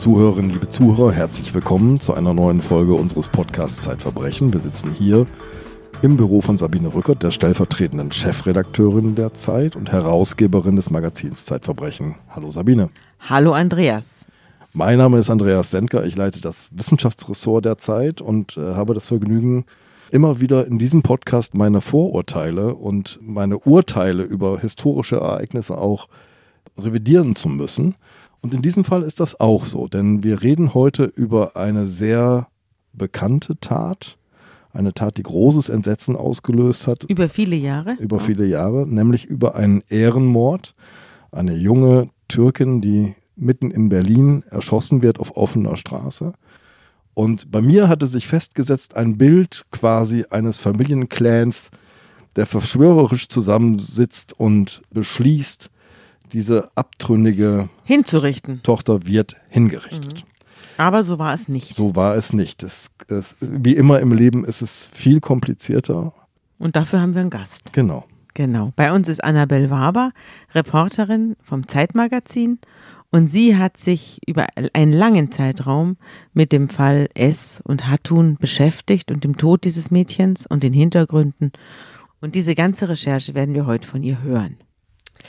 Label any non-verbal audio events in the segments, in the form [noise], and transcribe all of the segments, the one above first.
Liebe Zuhörerinnen, liebe Zuhörer, herzlich willkommen zu einer neuen Folge unseres Podcasts Zeitverbrechen. Wir sitzen hier im Büro von Sabine Rückert, der stellvertretenden Chefredakteurin der Zeit und Herausgeberin des Magazins Zeitverbrechen. Hallo Sabine. Hallo Andreas. Mein Name ist Andreas Senker, ich leite das Wissenschaftsressort der Zeit und äh, habe das Vergnügen, immer wieder in diesem Podcast meine Vorurteile und meine Urteile über historische Ereignisse auch revidieren zu müssen. Und in diesem Fall ist das auch so, denn wir reden heute über eine sehr bekannte Tat, eine Tat, die großes Entsetzen ausgelöst hat. Über viele Jahre? Über viele Jahre, nämlich über einen Ehrenmord. Eine junge Türkin, die mitten in Berlin erschossen wird auf offener Straße. Und bei mir hatte sich festgesetzt ein Bild quasi eines Familienclans, der verschwörerisch zusammensitzt und beschließt, diese abtrünnige hinzurichten. Tochter wird hingerichtet. Mhm. Aber so war es nicht. So war es nicht. Es, es, wie immer im Leben ist es viel komplizierter. Und dafür haben wir einen Gast. Genau. Genau. Bei uns ist Annabel Waber, Reporterin vom Zeitmagazin und sie hat sich über einen langen Zeitraum mit dem Fall S und Hatun beschäftigt und dem Tod dieses Mädchens und den Hintergründen. Und diese ganze Recherche werden wir heute von ihr hören.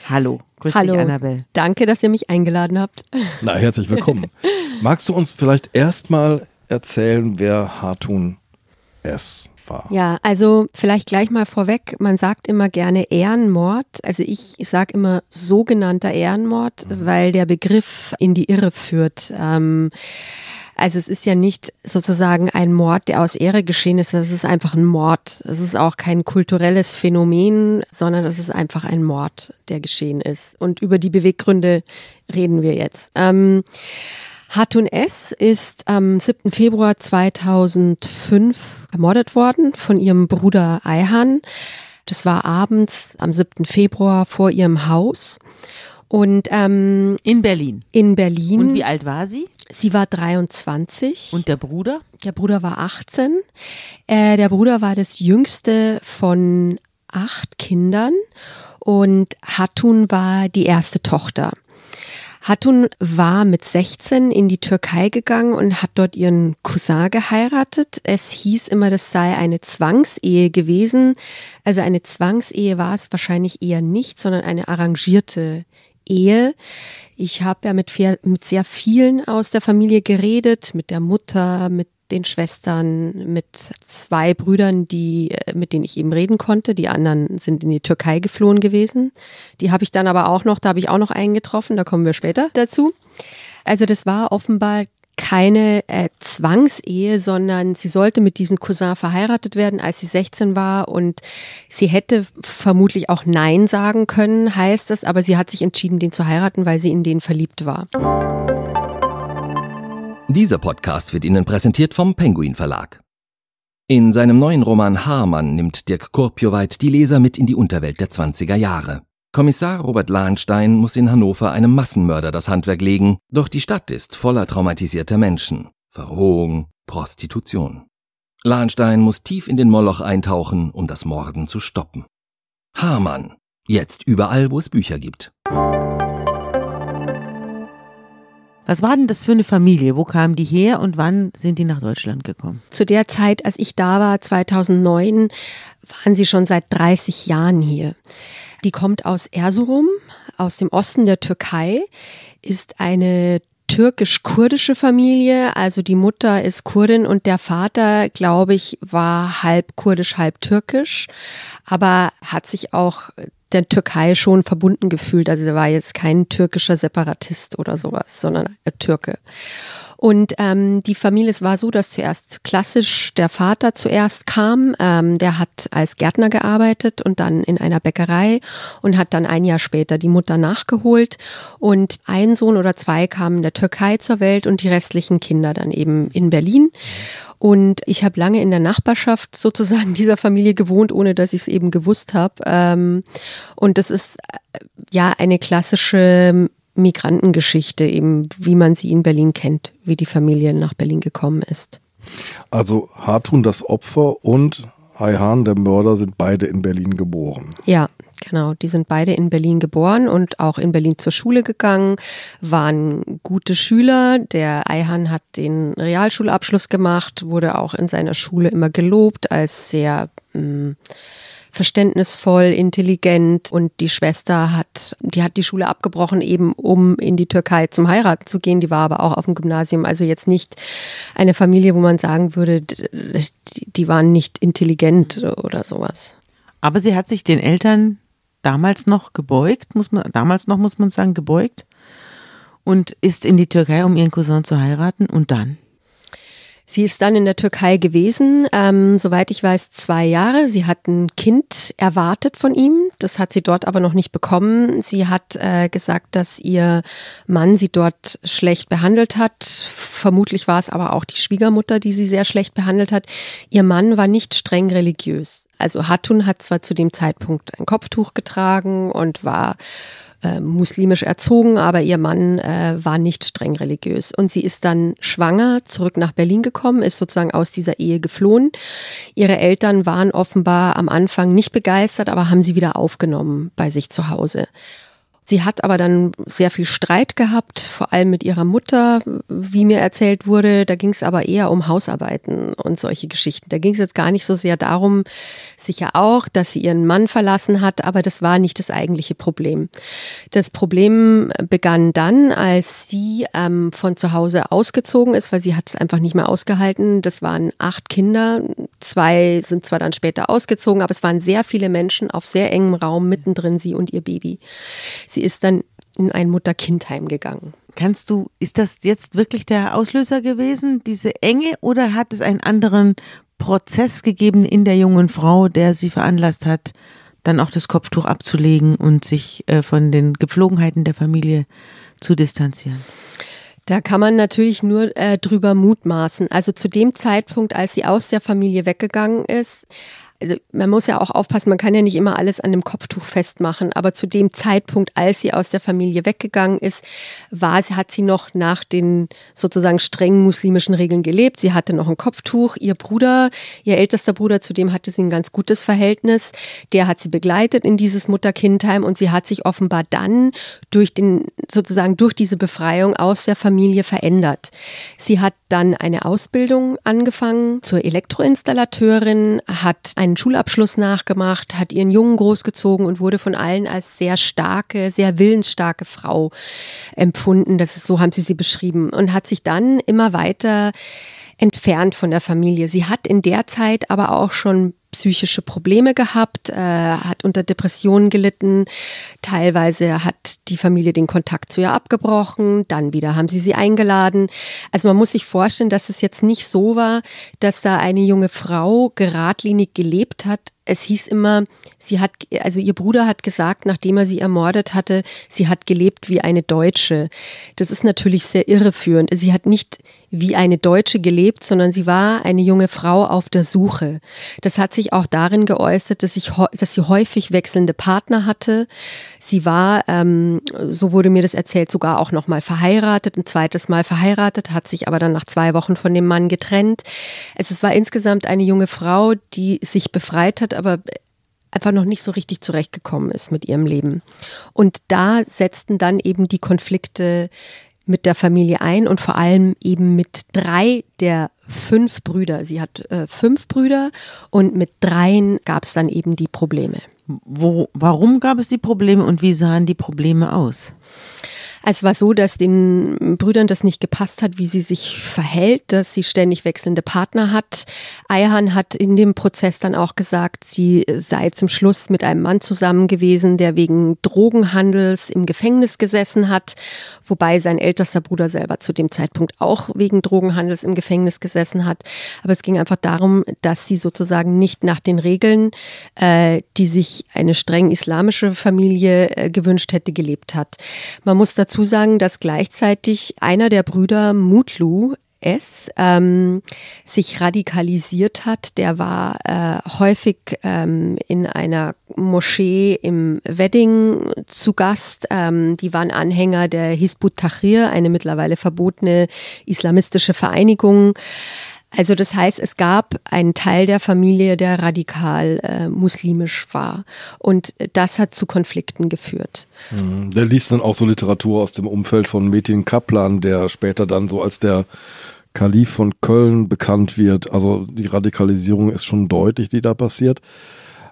Hallo, grüß Hallo. dich, Annabelle. Danke, dass ihr mich eingeladen habt. Na, herzlich willkommen. [laughs] Magst du uns vielleicht erstmal erzählen, wer Hatun S war. Ja, also vielleicht gleich mal vorweg, man sagt immer gerne Ehrenmord. Also ich, ich sage immer sogenannter Ehrenmord, mhm. weil der Begriff in die Irre führt. Ähm, also es ist ja nicht sozusagen ein Mord, der aus Ehre geschehen ist, es ist einfach ein Mord. Es ist auch kein kulturelles Phänomen, sondern es ist einfach ein Mord, der geschehen ist. Und über die Beweggründe reden wir jetzt. Ähm, Hatun S. ist am 7. Februar 2005 ermordet worden von ihrem Bruder Ayhan. Das war abends am 7. Februar vor ihrem Haus. Und ähm, in Berlin. In Berlin. Und wie alt war sie? Sie war 23. Und der Bruder? Der Bruder war 18. Äh, der Bruder war das jüngste von acht Kindern und Hatun war die erste Tochter. Hatun war mit 16 in die Türkei gegangen und hat dort ihren Cousin geheiratet. Es hieß immer, das sei eine Zwangsehe gewesen. Also eine Zwangsehe war es wahrscheinlich eher nicht, sondern eine arrangierte Ehe. Ich habe ja mit, mit sehr vielen aus der Familie geredet, mit der Mutter, mit den Schwestern, mit zwei Brüdern, die, äh, mit denen ich eben reden konnte. Die anderen sind in die Türkei geflohen gewesen. Die habe ich dann aber auch noch, da habe ich auch noch einen getroffen, da kommen wir später dazu. Also das war offenbar keine äh, Zwangsehe, sondern sie sollte mit diesem Cousin verheiratet werden, als sie 16 war und sie hätte vermutlich auch Nein sagen können, heißt es, aber sie hat sich entschieden, den zu heiraten, weil sie in den verliebt war. Dieser Podcast wird Ihnen präsentiert vom Penguin Verlag. In seinem neuen Roman Hamann nimmt Dirk Kurpioweit die Leser mit in die Unterwelt der 20er Jahre. Kommissar Robert Lahnstein muss in Hannover einem Massenmörder das Handwerk legen, doch die Stadt ist voller traumatisierter Menschen. Verrohung, Prostitution. Lahnstein muss tief in den Moloch eintauchen, um das Morden zu stoppen. Hamann. Jetzt überall, wo es Bücher gibt. Was war denn das für eine Familie? Wo kamen die her und wann sind die nach Deutschland gekommen? Zu der Zeit, als ich da war, 2009, waren sie schon seit 30 Jahren hier. Die kommt aus Erzurum, aus dem Osten der Türkei, ist eine türkisch-kurdische Familie. Also die Mutter ist Kurdin und der Vater, glaube ich, war halb kurdisch, halb türkisch, aber hat sich auch der Türkei schon verbunden gefühlt. Also er war jetzt kein türkischer Separatist oder sowas, sondern Türke. Und ähm, die Familie, es war so, dass zuerst klassisch der Vater zuerst kam. Ähm, der hat als Gärtner gearbeitet und dann in einer Bäckerei und hat dann ein Jahr später die Mutter nachgeholt. Und ein Sohn oder zwei kamen in der Türkei zur Welt und die restlichen Kinder dann eben in Berlin. Und ich habe lange in der Nachbarschaft sozusagen [laughs] dieser Familie gewohnt, ohne dass ich es eben gewusst habe. Ähm, und das ist äh, ja eine klassische Migrantengeschichte, eben wie man sie in Berlin kennt, wie die Familie nach Berlin gekommen ist. Also Hartun, das Opfer und Ayhan, der Mörder, sind beide in Berlin geboren. Ja, Genau, die sind beide in Berlin geboren und auch in Berlin zur Schule gegangen, waren gute Schüler. Der Eihan hat den Realschulabschluss gemacht, wurde auch in seiner Schule immer gelobt als sehr mh, mm, verständnisvoll, intelligent und die Schwester hat, die hat die Schule abgebrochen, eben um in die Türkei zum Heiraten zu gehen. Die war aber auch auf dem Gymnasium, also jetzt nicht eine Familie, wo man sagen würde, die waren nicht intelligent oder sowas. Aber sie hat sich den Eltern damals noch gebeugt, muss man, damals noch muss man sagen, gebeugt und ist in die Türkei, um ihren Cousin zu heiraten und dann? Sie ist dann in der Türkei gewesen, ähm, soweit ich weiß, zwei Jahre. Sie hat ein Kind erwartet von ihm. Das hat sie dort aber noch nicht bekommen. Sie hat äh, gesagt, dass ihr Mann sie dort schlecht behandelt hat. Vermutlich war es aber auch die Schwiegermutter, die sie sehr schlecht behandelt hat. Ihr Mann war nicht streng religiös. Also Hatun hat zwar zu dem Zeitpunkt ein Kopftuch getragen und war äh, muslimisch erzogen, aber ihr Mann äh, war nicht streng religiös. Und sie ist dann schwanger zurück nach Berlin gekommen, ist sozusagen aus dieser Ehe geflohen. Ihre Eltern waren offenbar am Anfang nicht begeistert, aber haben sie wieder aufgenommen bei sich zu Hause. Sie hat aber dann sehr viel Streit gehabt, vor allem mit ihrer Mutter, wie mir erzählt wurde. Da ging es aber eher um Hausarbeiten und solche Geschichten. Da ging es jetzt gar nicht so sehr darum, sicher auch, dass sie ihren Mann verlassen hat, aber das war nicht das eigentliche Problem. Das Problem begann dann, als sie ähm, von zu Hause ausgezogen ist, weil sie hat es einfach nicht mehr ausgehalten. Das waren acht Kinder, zwei sind zwar dann später ausgezogen, aber es waren sehr viele Menschen auf sehr engem Raum, mittendrin sie und ihr Baby. Sie ist dann in ein Mutter-Kind-Heim gegangen. Kannst du, ist das jetzt wirklich der Auslöser gewesen, diese Enge, oder hat es einen anderen Prozess gegeben in der jungen Frau, der sie veranlasst hat, dann auch das Kopftuch abzulegen und sich äh, von den Gepflogenheiten der Familie zu distanzieren? Da kann man natürlich nur äh, drüber mutmaßen. Also zu dem Zeitpunkt, als sie aus der Familie weggegangen ist, also man muss ja auch aufpassen, man kann ja nicht immer alles an dem Kopftuch festmachen, aber zu dem Zeitpunkt, als sie aus der Familie weggegangen ist, war sie, hat sie noch nach den sozusagen strengen muslimischen Regeln gelebt. Sie hatte noch ein Kopftuch. Ihr Bruder, ihr ältester Bruder, zu dem hatte sie ein ganz gutes Verhältnis. Der hat sie begleitet in dieses Mutter-Kind-Heim und sie hat sich offenbar dann durch den, sozusagen durch diese Befreiung aus der Familie verändert. Sie hat dann eine Ausbildung angefangen zur Elektroinstallateurin, hat ein einen Schulabschluss nachgemacht, hat ihren Jungen großgezogen und wurde von allen als sehr starke, sehr willensstarke Frau empfunden. Das ist, so haben sie sie beschrieben und hat sich dann immer weiter entfernt von der Familie. Sie hat in der Zeit aber auch schon psychische Probleme gehabt, äh, hat unter Depressionen gelitten. Teilweise hat die Familie den Kontakt zu ihr abgebrochen, dann wieder haben sie sie eingeladen. Also man muss sich vorstellen, dass es jetzt nicht so war, dass da eine junge Frau geradlinig gelebt hat. Es hieß immer, sie hat, also ihr Bruder hat gesagt, nachdem er sie ermordet hatte, sie hat gelebt wie eine Deutsche. Das ist natürlich sehr irreführend. Sie hat nicht wie eine Deutsche gelebt, sondern sie war eine junge Frau auf der Suche. Das hat sich auch darin geäußert, dass, ich, dass sie häufig wechselnde Partner hatte. Sie war, ähm, so wurde mir das erzählt, sogar auch noch mal verheiratet, ein zweites Mal verheiratet, hat sich aber dann nach zwei Wochen von dem Mann getrennt. Es war insgesamt eine junge Frau, die sich befreit hat, aber einfach noch nicht so richtig zurechtgekommen ist mit ihrem Leben. Und da setzten dann eben die Konflikte mit der Familie ein und vor allem eben mit drei der fünf Brüder. Sie hat äh, fünf Brüder und mit dreien gab es dann eben die Probleme. Wo, warum gab es die Probleme und wie sahen die Probleme aus? Es war so, dass den Brüdern das nicht gepasst hat, wie sie sich verhält, dass sie ständig wechselnde Partner hat. Ayhan hat in dem Prozess dann auch gesagt, sie sei zum Schluss mit einem Mann zusammen gewesen, der wegen Drogenhandels im Gefängnis gesessen hat, wobei sein ältester Bruder selber zu dem Zeitpunkt auch wegen Drogenhandels im Gefängnis gesessen hat. Aber es ging einfach darum, dass sie sozusagen nicht nach den Regeln, äh, die sich eine streng islamische Familie äh, gewünscht hätte, gelebt hat. Man muss dazu dazu sagen, dass gleichzeitig einer der Brüder Mutlu S ähm, sich radikalisiert hat. Der war äh, häufig ähm, in einer Moschee im Wedding zu Gast. Ähm, die waren Anhänger der Hisbut Tahrir, eine mittlerweile verbotene islamistische Vereinigung. Also das heißt, es gab einen Teil der Familie, der radikal äh, muslimisch war. Und das hat zu Konflikten geführt. Mhm. Der liest dann auch so Literatur aus dem Umfeld von Metin Kaplan, der später dann so als der Kalif von Köln bekannt wird. Also die Radikalisierung ist schon deutlich, die da passiert.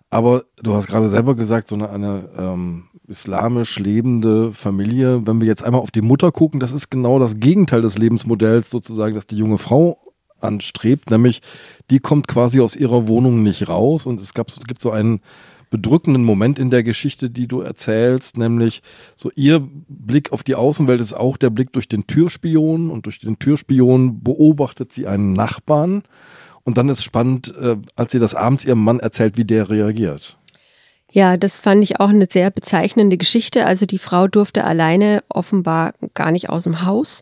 Aber du hast gerade selber gesagt, so eine, eine ähm, islamisch lebende Familie, wenn wir jetzt einmal auf die Mutter gucken, das ist genau das Gegenteil des Lebensmodells sozusagen, dass die junge Frau anstrebt, nämlich die kommt quasi aus ihrer Wohnung nicht raus. Und es, gab, gibt so einen bedrückenden Moment in der Geschichte, die du erzählst, nämlich so ihr Blick auf die Außenwelt ist auch der Blick durch den Türspion. Und durch den Türspion beobachtet sie einen Nachbarn. Und dann ist spannend, äh, als sie das abends ihrem Mann erzählt, wie der reagiert. Ja, das fand ich auch eine sehr bezeichnende Geschichte. Also die Frau durfte alleine offenbar gar nicht aus dem Haus.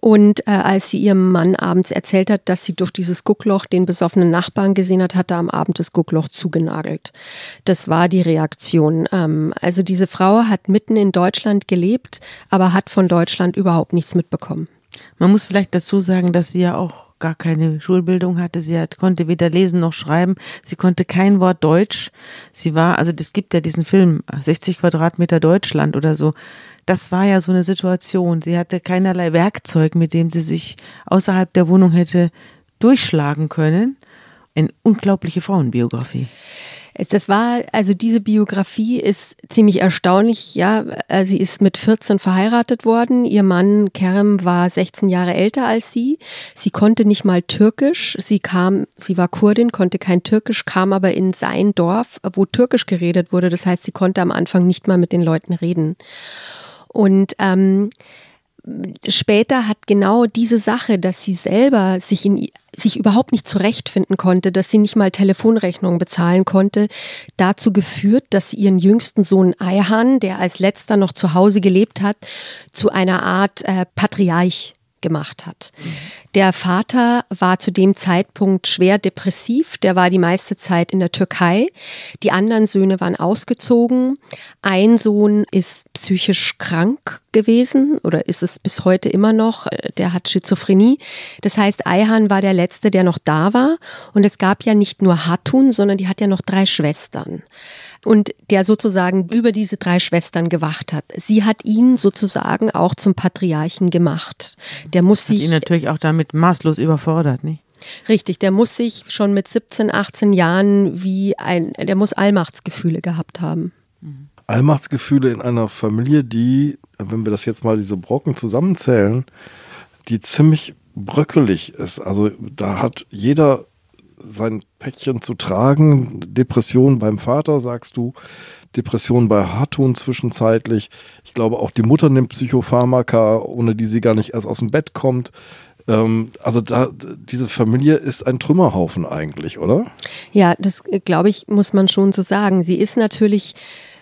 Und äh, als sie ihrem Mann abends erzählt hat, dass sie durch dieses Guckloch den besoffenen Nachbarn gesehen hat, hat er am Abend das Guckloch zugenagelt. Das war die Reaktion. Ähm, also diese Frau hat mitten in Deutschland gelebt, aber hat von Deutschland überhaupt nichts mitbekommen. Man muss vielleicht dazu sagen, dass sie ja auch gar keine Schulbildung hatte. Sie hat, konnte weder lesen noch schreiben. Sie konnte kein Wort Deutsch. Sie war, also das gibt ja diesen Film 60 Quadratmeter Deutschland oder so. Das war ja so eine Situation. Sie hatte keinerlei Werkzeug, mit dem sie sich außerhalb der Wohnung hätte durchschlagen können. Eine unglaubliche Frauenbiografie. Das war, also diese Biografie ist ziemlich erstaunlich. Ja, äh, sie ist mit 14 verheiratet worden. Ihr Mann Kerem war 16 Jahre älter als sie. Sie konnte nicht mal Türkisch. Sie kam, sie war Kurdin, konnte kein Türkisch, kam aber in sein Dorf, wo Türkisch geredet wurde. Das heißt, sie konnte am Anfang nicht mal mit den Leuten reden. Und ähm, später hat genau diese Sache, dass sie selber sich in sich überhaupt nicht zurechtfinden konnte, dass sie nicht mal Telefonrechnungen bezahlen konnte, dazu geführt, dass sie ihren jüngsten Sohn Ayhan, der als letzter noch zu Hause gelebt hat, zu einer Art äh, Patriarch gemacht hat. Der Vater war zu dem Zeitpunkt schwer depressiv, der war die meiste Zeit in der Türkei. Die anderen Söhne waren ausgezogen. Ein Sohn ist psychisch krank gewesen oder ist es bis heute immer noch, der hat Schizophrenie. Das heißt, Ayhan war der letzte, der noch da war und es gab ja nicht nur Hatun, sondern die hat ja noch drei Schwestern und der sozusagen über diese drei Schwestern gewacht hat. Sie hat ihn sozusagen auch zum Patriarchen gemacht. Der muss hat sich ihn natürlich auch damit maßlos überfordert, nicht? Richtig, der muss sich schon mit 17, 18 Jahren wie ein, der muss Allmachtsgefühle gehabt haben. Allmachtsgefühle in einer Familie, die, wenn wir das jetzt mal diese Brocken zusammenzählen, die ziemlich bröckelig ist. Also da hat jeder sein Päckchen zu tragen. Depression beim Vater, sagst du. Depression bei Hartun zwischenzeitlich. Ich glaube, auch die Mutter nimmt Psychopharmaka, ohne die sie gar nicht erst aus dem Bett kommt. Ähm, also da, diese Familie ist ein Trümmerhaufen eigentlich, oder? Ja, das äh, glaube ich, muss man schon so sagen. Sie ist natürlich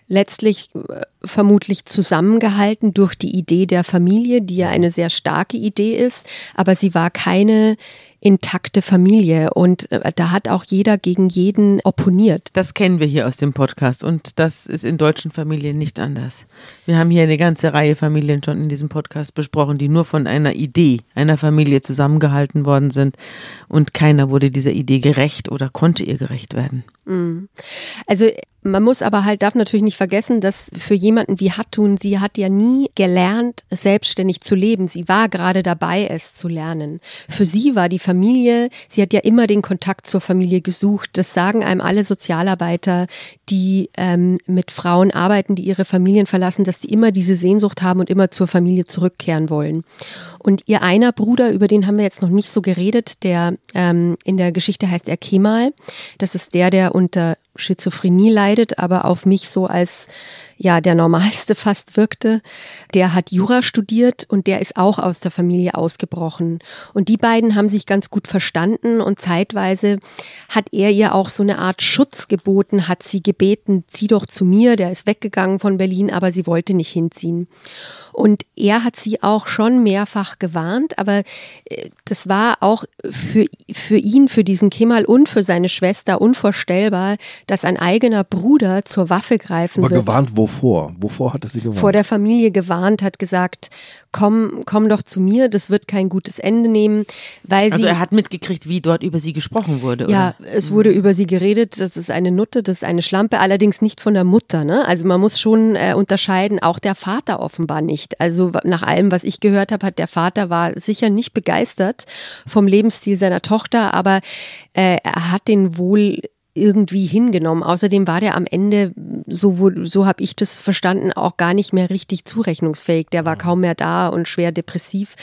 letztlich äh, vermutlich zusammengehalten durch die Idee der Familie, die ja eine sehr starke Idee ist, aber sie war keine intakte Familie und äh, da hat auch jeder gegen jeden opponiert. Das kennen wir hier aus dem Podcast und das ist in deutschen Familien nicht anders. Wir haben hier eine ganze Reihe Familien schon in diesem Podcast besprochen, die nur von einer Idee einer Familie zusammengehalten worden sind und keiner wurde dieser Idee gerecht oder konnte ihr gerecht werden. Mhm. Also man muss aber halt, darf natürlich nicht vergessen, dass für jemanden wie Hatun, sie hat ja nie gelernt, selbstständig zu leben. Sie war gerade dabei, es zu lernen. Für sie war die Familie, sie hat ja immer den Kontakt zur Familie gesucht. Das sagen einem alle Sozialarbeiter, die ähm, mit Frauen arbeiten, die ihre Familien verlassen, dass sie immer diese Sehnsucht haben und immer zur Familie zurückkehren wollen. Und ihr einer Bruder, über den haben wir jetzt noch nicht so geredet, der ähm, in der Geschichte heißt er Kemal. Das ist der, der unter Schizophrenie leidet, aber auf mich so als ja der normalste fast wirkte. Der hat Jura studiert und der ist auch aus der Familie ausgebrochen. Und die beiden haben sich ganz gut verstanden und zeitweise hat er ihr auch so eine Art Schutz geboten, hat sie gebeten, zieh doch zu mir. Der ist weggegangen von Berlin, aber sie wollte nicht hinziehen. Und er hat sie auch schon mehrfach gewarnt, aber äh, das war auch für, für ihn, für diesen Kemal und für seine Schwester unvorstellbar, dass ein eigener Bruder zur Waffe greifen aber wird. gewarnt wovor? wovor? Wovor hatte sie gewarnt? Vor der Familie gewarnt, hat gesagt, komm, komm doch zu mir, das wird kein gutes Ende nehmen, weil Also sie er hat mitgekriegt, wie dort über sie gesprochen wurde, Ja, oder? es wurde über sie geredet, das ist eine Nutte, das ist eine Schlampe, allerdings nicht von der Mutter. Ne? Also man muss schon äh, unterscheiden, auch der Vater offenbar nicht. Also nach allem, was ich gehört habe, hat der Vater war sicher nicht begeistert vom Lebensstil seiner Tochter, aber äh, er hat den wohl irgendwie hingenommen. Außerdem war der am Ende, so, wo- so habe ich das verstanden, auch gar nicht mehr richtig zurechnungsfähig. Der war kaum mehr da und schwer depressiv.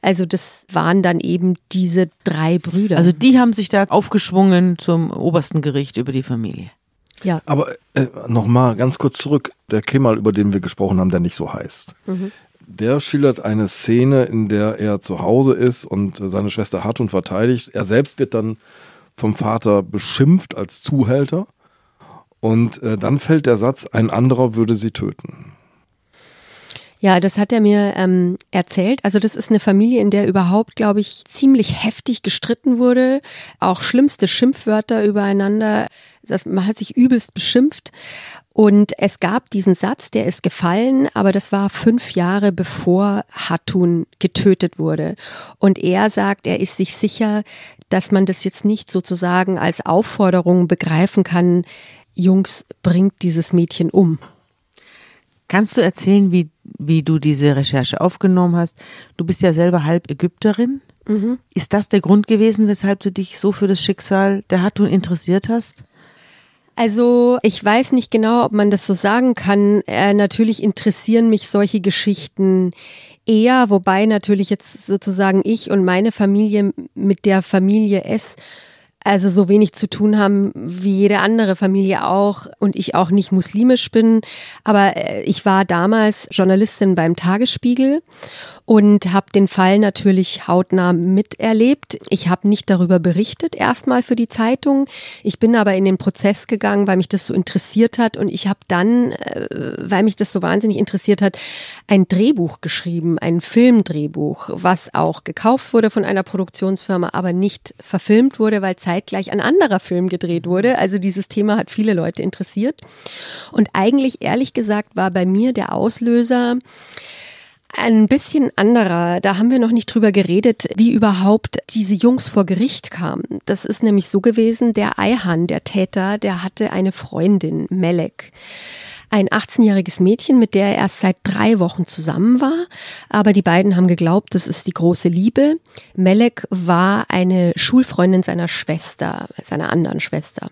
Also das waren dann eben diese drei Brüder. Also die haben sich da aufgeschwungen zum obersten Gericht über die Familie. ja. Aber äh, nochmal ganz kurz zurück. Der Kemal, über den wir gesprochen haben, der nicht so heißt. Der schildert eine Szene, in der er zu Hause ist und äh, seine Schwester Hatun verteidigt. Er selbst wird dann vom Vater beschimpft als Zuhälter. Und äh, dann fällt der Satz, ein anderer würde sie töten. Ja, das hat er mir ähm, erzählt. Also das ist eine Familie, in der überhaupt, glaube ich, ziemlich heftig gestritten wurde. Auch schlimmste Schimpfwörter übereinander. Das, man hat sich übelst beschimpft. Und es gab diesen Satz, der ist gefallen, aber das war fünf Jahre bevor Hatun getötet wurde. Und er sagt, er ist sich sicher, dass man das jetzt nicht sozusagen als Aufforderung begreifen kann, Jungs, bringt dieses Mädchen um. Kannst du erzählen, wie, wie du diese Recherche aufgenommen hast? Du bist ja selber halb Ägypterin. Ist das der Grund gewesen, weshalb du dich so für das Schicksal der Hatun interessiert hast? Also ich weiß nicht genau, ob man das so sagen kann. Äh, natürlich interessieren mich solche Geschichten eher, wobei natürlich jetzt sozusagen ich und meine Familie mit der Familie S also so wenig zu tun haben wie jede andere Familie auch und ich auch nicht muslimisch bin. Aber äh, ich war damals Journalistin beim Tagesspiegel und habe den Fall natürlich hautnah miterlebt. Ich habe nicht darüber berichtet, erstmal für die Zeitung. Ich bin aber in den Prozess gegangen, weil mich das so interessiert hat und ich habe dann, äh, weil mich das so wahnsinnig interessiert hat, ein Drehbuch geschrieben, ein Filmdrehbuch, was auch gekauft wurde von einer Produktionsfirma, aber nicht verfilmt wurde, weil zeitgleich ein anderer Film gedreht wurde. Also dieses Thema hat viele Leute interessiert. Und eigentlich, ehrlich gesagt, war bei mir der Auslöser, ein bisschen anderer. Da haben wir noch nicht drüber geredet, wie überhaupt diese Jungs vor Gericht kamen. Das ist nämlich so gewesen, der Eihan, der Täter, der hatte eine Freundin, Melek. Ein 18-jähriges Mädchen, mit der er erst seit drei Wochen zusammen war. Aber die beiden haben geglaubt, das ist die große Liebe. Melek war eine Schulfreundin seiner Schwester, seiner anderen Schwester.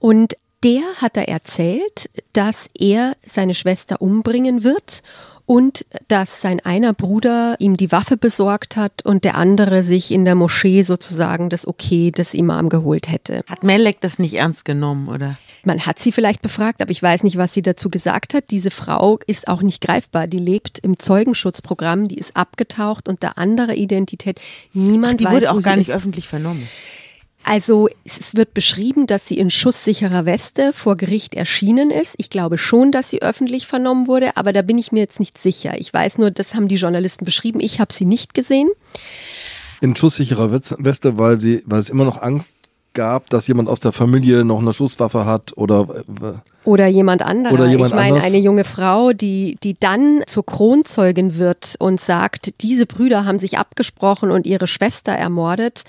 Und der hat er erzählt, dass er seine Schwester umbringen wird und dass sein einer Bruder ihm die Waffe besorgt hat und der andere sich in der Moschee sozusagen das Okay des Imam geholt hätte. Hat Melek das nicht ernst genommen, oder? Man hat sie vielleicht befragt, aber ich weiß nicht, was sie dazu gesagt hat. Diese Frau ist auch nicht greifbar. Die lebt im Zeugenschutzprogramm, die ist abgetaucht unter anderer Identität. Niemand Die weiß, wurde wo auch sie gar nicht ist. öffentlich vernommen. Also es wird beschrieben, dass sie in schusssicherer Weste vor Gericht erschienen ist. Ich glaube schon, dass sie öffentlich vernommen wurde, aber da bin ich mir jetzt nicht sicher. Ich weiß nur, das haben die Journalisten beschrieben. Ich habe sie nicht gesehen. In schusssicherer Weste, weil, sie, weil es immer noch Angst gab, dass jemand aus der Familie noch eine Schusswaffe hat oder äh, Oder jemand anderer. Oder jemand ich meine, anders. eine junge Frau, die, die dann zur Kronzeugin wird und sagt, diese Brüder haben sich abgesprochen und ihre Schwester ermordet,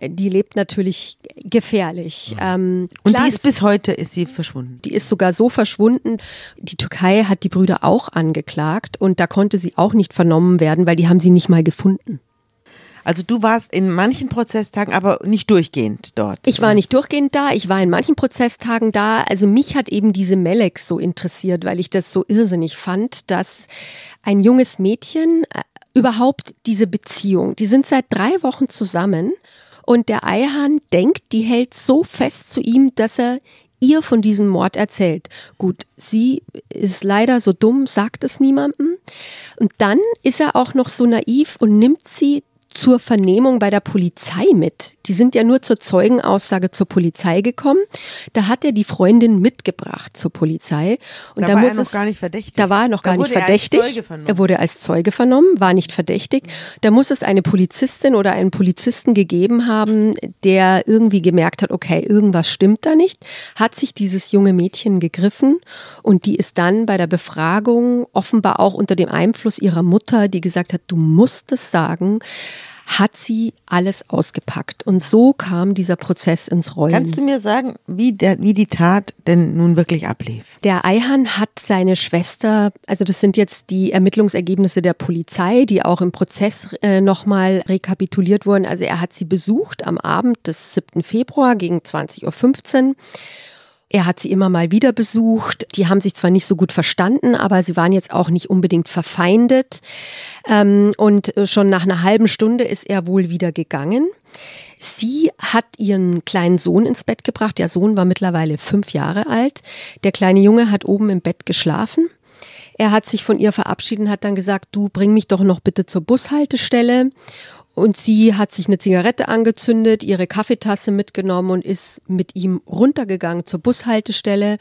die lebt natürlich gefährlich. Ähm, Und klar, die ist bis heute ist sie verschwunden. Die ist sogar so verschwunden. Die Türkei hat die Brüder auch angeklagt und da konnte sie auch nicht vernommen werden, weil die haben sie nicht mal gefunden. Also du warst in manchen Prozesstagen, aber nicht durchgehend dort. Ich war nicht durchgehend da, ich war in manchen Prozesstagen da. Also mich hat eben diese Melek so interessiert, weil ich das so irrsinnig fand, dass ein junges Mädchen äh, überhaupt diese Beziehung, die sind seit drei Wochen zusammen und der Eihan denkt, die hält so fest zu ihm, dass er ihr von diesem Mord erzählt. Gut, sie ist leider so dumm, sagt es niemandem. Und dann ist er auch noch so naiv und nimmt sie zur Vernehmung bei der Polizei mit. Die sind ja nur zur Zeugenaussage zur Polizei gekommen. Da hat er die Freundin mitgebracht zur Polizei. Und da, da war muss er noch es, gar nicht verdächtig. Da war er noch Da gar nicht wurde er als verdächtig. Zeuge vernommen. er wurde als Zeuge vernommen, war nicht verdächtig. Da muss es eine Polizistin oder einen Polizisten gegeben haben, der irgendwie gemerkt hat, okay, irgendwas stimmt da nicht, hat sich dieses junge Mädchen gegriffen und die ist dann bei der Befragung offenbar auch unter dem Einfluss ihrer Mutter, die gesagt hat, du musst es sagen, hat sie alles ausgepackt. Und so kam dieser Prozess ins Rollen. Kannst du mir sagen, wie, der, wie die Tat denn nun wirklich ablief? Der Eihan hat seine Schwester, also das sind jetzt die Ermittlungsergebnisse der Polizei, die auch im Prozess äh, nochmal rekapituliert wurden. Also er hat sie besucht am Abend des 7. Februar gegen 20.15 Uhr. Er hat sie immer mal wieder besucht. Die haben sich zwar nicht so gut verstanden, aber sie waren jetzt auch nicht unbedingt verfeindet. Ähm, und äh, schon nach einer halben Stunde ist er wohl wieder gegangen. Sie hat ihren kleinen Sohn ins Bett gebracht. Der Sohn war mittlerweile fünf Jahre alt. Der kleine Junge hat oben im Bett geschlafen. Er hat sich von ihr verabschiedet und hat dann gesagt, du bring mich doch noch bitte zur Bushaltestelle. Und sie hat sich eine Zigarette angezündet, ihre Kaffeetasse mitgenommen und ist mit ihm runtergegangen zur Bushaltestelle.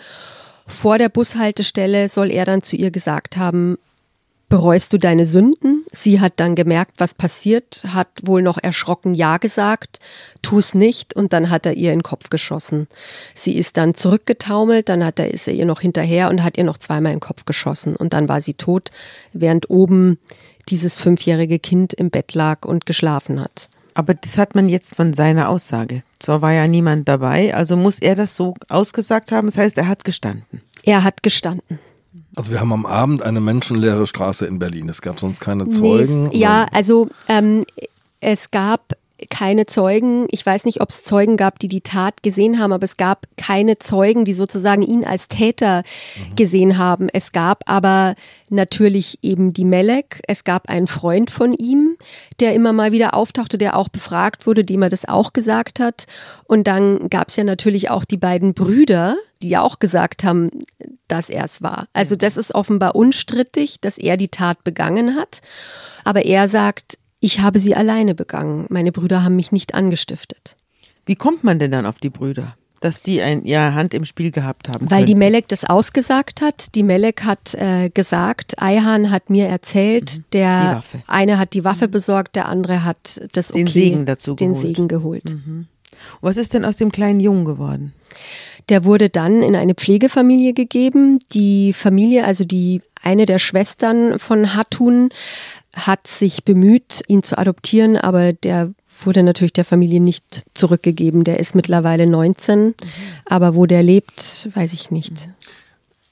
Vor der Bushaltestelle soll er dann zu ihr gesagt haben, bereust du deine Sünden? Sie hat dann gemerkt, was passiert, hat wohl noch erschrocken Ja gesagt, tu es nicht und dann hat er ihr in den Kopf geschossen. Sie ist dann zurückgetaumelt, dann hat er, ist er ihr noch hinterher und hat ihr noch zweimal in den Kopf geschossen und dann war sie tot, während oben dieses fünfjährige Kind im Bett lag und geschlafen hat. Aber das hat man jetzt von seiner Aussage. So war ja niemand dabei, also muss er das so ausgesagt haben. Das heißt, er hat gestanden. Er hat gestanden. Also wir haben am Abend eine menschenleere Straße in Berlin. Es gab sonst keine Zeugen. Nee, es- ja, also ähm, es gab keine Zeugen. Ich weiß nicht, ob es Zeugen gab, die die Tat gesehen haben, aber es gab keine Zeugen, die sozusagen ihn als Täter gesehen haben. Es gab aber natürlich eben die Melek. Es gab einen Freund von ihm, der immer mal wieder auftauchte, der auch befragt wurde, dem er das auch gesagt hat. Und dann gab es ja natürlich auch die beiden Brüder, die ja auch gesagt haben, dass er es war. Also das ist offenbar unstrittig, dass er die Tat begangen hat. Aber er sagt, ich habe sie alleine begangen. Meine Brüder haben mich nicht angestiftet. Wie kommt man denn dann auf die Brüder? Dass die ein, ihre Hand im Spiel gehabt haben. Weil die könnten? Melek das ausgesagt hat. Die Melek hat äh, gesagt, Ayhan hat mir erzählt, Die der eine hat die Waffe besorgt, der andere hat das okay, Den Segen dazu den geholt. Mhm. Segen geholt. Was ist denn aus dem kleinen Jungen geworden? Der wurde dann in eine Pflegefamilie gegeben. Die Familie, also die eine der Schwestern von Hatun, hat sich bemüht, ihn zu adoptieren, aber der wurde natürlich der Familie nicht zurückgegeben. Der ist mittlerweile 19, aber wo der lebt, weiß ich nicht.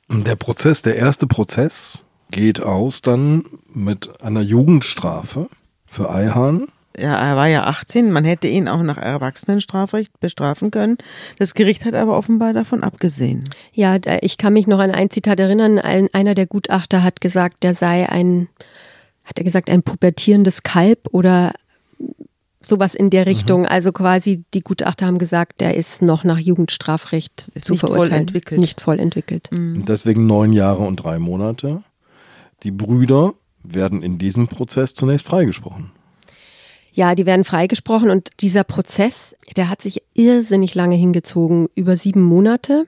Der Prozess, der erste Prozess geht aus dann mit einer Jugendstrafe für Eihan. Ja, er war ja 18, man hätte ihn auch nach Erwachsenenstrafrecht bestrafen können. Das Gericht hat aber offenbar davon abgesehen. Ja, ich kann mich noch an ein Zitat erinnern. Ein, einer der Gutachter hat gesagt, der sei ein, hat er gesagt, ein pubertierendes Kalb oder sowas in der Richtung. Also quasi die Gutachter haben gesagt, der ist noch nach Jugendstrafrecht Ist zu nicht voll verurteilen. entwickelt. Nicht voll entwickelt. Und deswegen neun Jahre und drei Monate. Die Brüder werden in diesem Prozess zunächst freigesprochen. Ja, die werden freigesprochen und dieser Prozess, der hat sich irrsinnig lange hingezogen, über sieben Monate.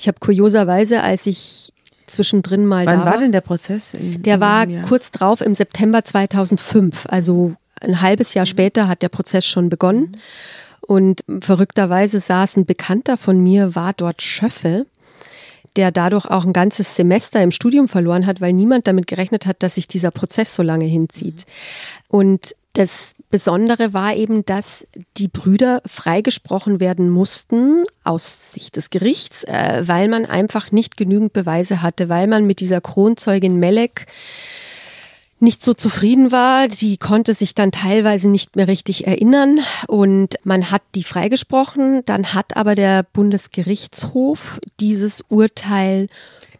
Ich habe kurioserweise, als ich zwischendrin mal Wann da war denn der Prozess? In, Der in war kurz drauf im September 2005, also ein halbes Jahr später hat der Prozess schon begonnen. Und verrückterweise saß ein Bekannter von mir, war dort Schöffe, der dadurch auch ein ganzes Semester im Studium verloren hat, weil niemand damit gerechnet hat, dass sich dieser Prozess so lange hinzieht. Und das Besondere war eben, dass die Brüder freigesprochen werden mussten aus Sicht des Gerichts, äh, weil man einfach nicht genügend Beweise hatte, weil man mit dieser Kronzeugin Melek nicht so zufrieden war. Die konnte sich dann teilweise nicht mehr richtig erinnern und man hat die freigesprochen. Dann hat aber der Bundesgerichtshof dieses Urteil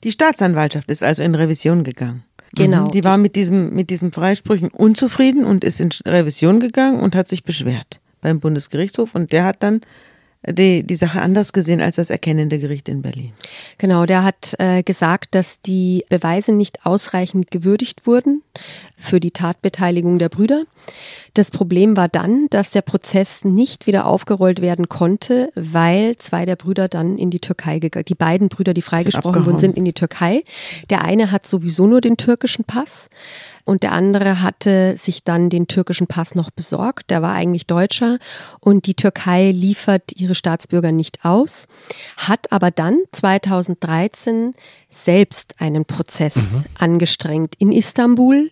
Die Staatsanwaltschaft ist also in Revision gegangen. Genau. Die war mit diesem, mit diesem Freisprüchen unzufrieden und ist in Revision gegangen und hat sich beschwert beim Bundesgerichtshof und der hat dann die, die Sache anders gesehen als das erkennende Gericht in Berlin. Genau, der hat äh, gesagt, dass die Beweise nicht ausreichend gewürdigt wurden für die Tatbeteiligung der Brüder. Das Problem war dann, dass der Prozess nicht wieder aufgerollt werden konnte, weil zwei der Brüder dann in die Türkei gegangen, die beiden Brüder, die freigesprochen wurden, sind in die Türkei. Der eine hat sowieso nur den türkischen Pass und der andere hatte sich dann den türkischen Pass noch besorgt. Der war eigentlich Deutscher und die Türkei liefert ihre Staatsbürger nicht aus, hat aber dann 2013 selbst einen Prozess mhm. angestrengt in Istanbul,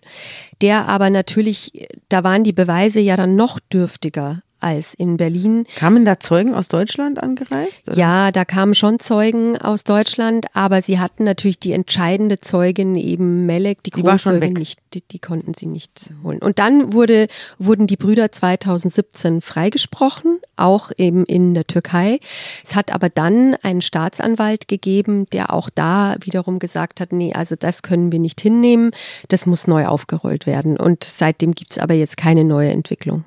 der aber natürlich, da waren die Beweise ja dann noch dürftiger als in Berlin. Kamen da Zeugen aus Deutschland angereist? Oder? Ja, da kamen schon Zeugen aus Deutschland, aber sie hatten natürlich die entscheidende Zeugin eben Melek, die, die weg. nicht, die, die, konnten sie nicht holen. Und dann wurde, wurden die Brüder 2017 freigesprochen, auch eben in der Türkei. Es hat aber dann einen Staatsanwalt gegeben, der auch da wiederum gesagt hat, nee, also das können wir nicht hinnehmen, das muss neu aufgerollt werden. Und seitdem gibt es aber jetzt keine neue Entwicklung